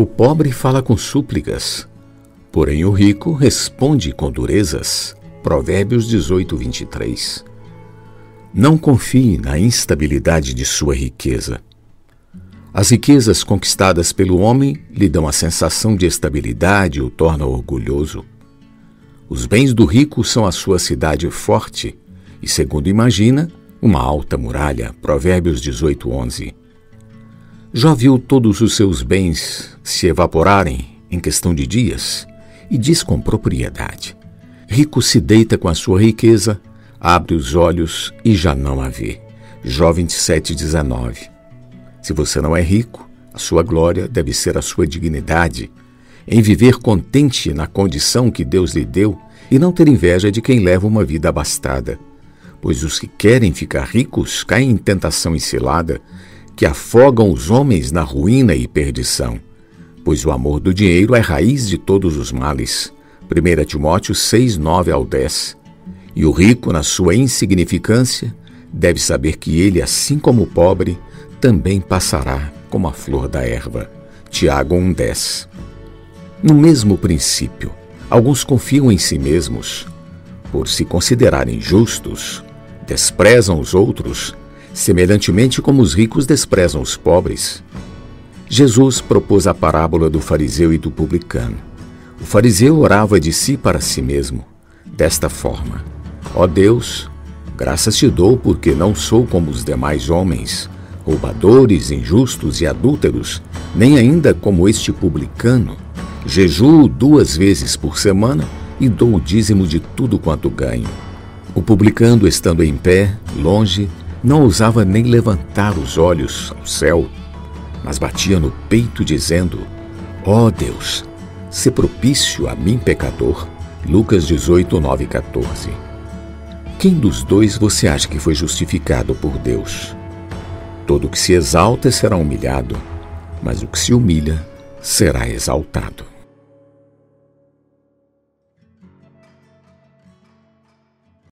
O pobre fala com súplicas, porém o rico responde com durezas. Provérbios 18, 23. Não confie na instabilidade de sua riqueza. As riquezas conquistadas pelo homem lhe dão a sensação de estabilidade e o tornam orgulhoso. Os bens do rico são a sua cidade forte e, segundo imagina, uma alta muralha. Provérbios 18, 11. Jó viu todos os seus bens se evaporarem em questão de dias e diz com propriedade: Rico se deita com a sua riqueza, abre os olhos e já não a vê. Jó 27, 19. Se você não é rico, a sua glória deve ser a sua dignidade, em viver contente na condição que Deus lhe deu e não ter inveja de quem leva uma vida abastada. Pois os que querem ficar ricos caem em tentação ensilada que afogam os homens na ruína e perdição, pois o amor do dinheiro é raiz de todos os males. 1 Timóteo 6, 9 ao 10. E o rico, na sua insignificância, deve saber que ele, assim como o pobre, também passará como a flor da erva. Tiago 1,10 No mesmo princípio, alguns confiam em si mesmos. Por se considerarem justos, desprezam os outros semelhantemente como os ricos desprezam os pobres. Jesus propôs a parábola do fariseu e do publicano. O fariseu orava de si para si mesmo, desta forma: Ó Deus, graças te dou porque não sou como os demais homens, roubadores, injustos e adúlteros, nem ainda como este publicano. Jejuo duas vezes por semana e dou o dízimo de tudo quanto ganho. O publicano, estando em pé, longe, não ousava nem levantar os olhos ao céu, mas batia no peito, dizendo: Ó oh Deus, se propício a mim, pecador. Lucas 18, 9 e 14. Quem dos dois você acha que foi justificado por Deus? Todo o que se exalta será humilhado, mas o que se humilha será exaltado.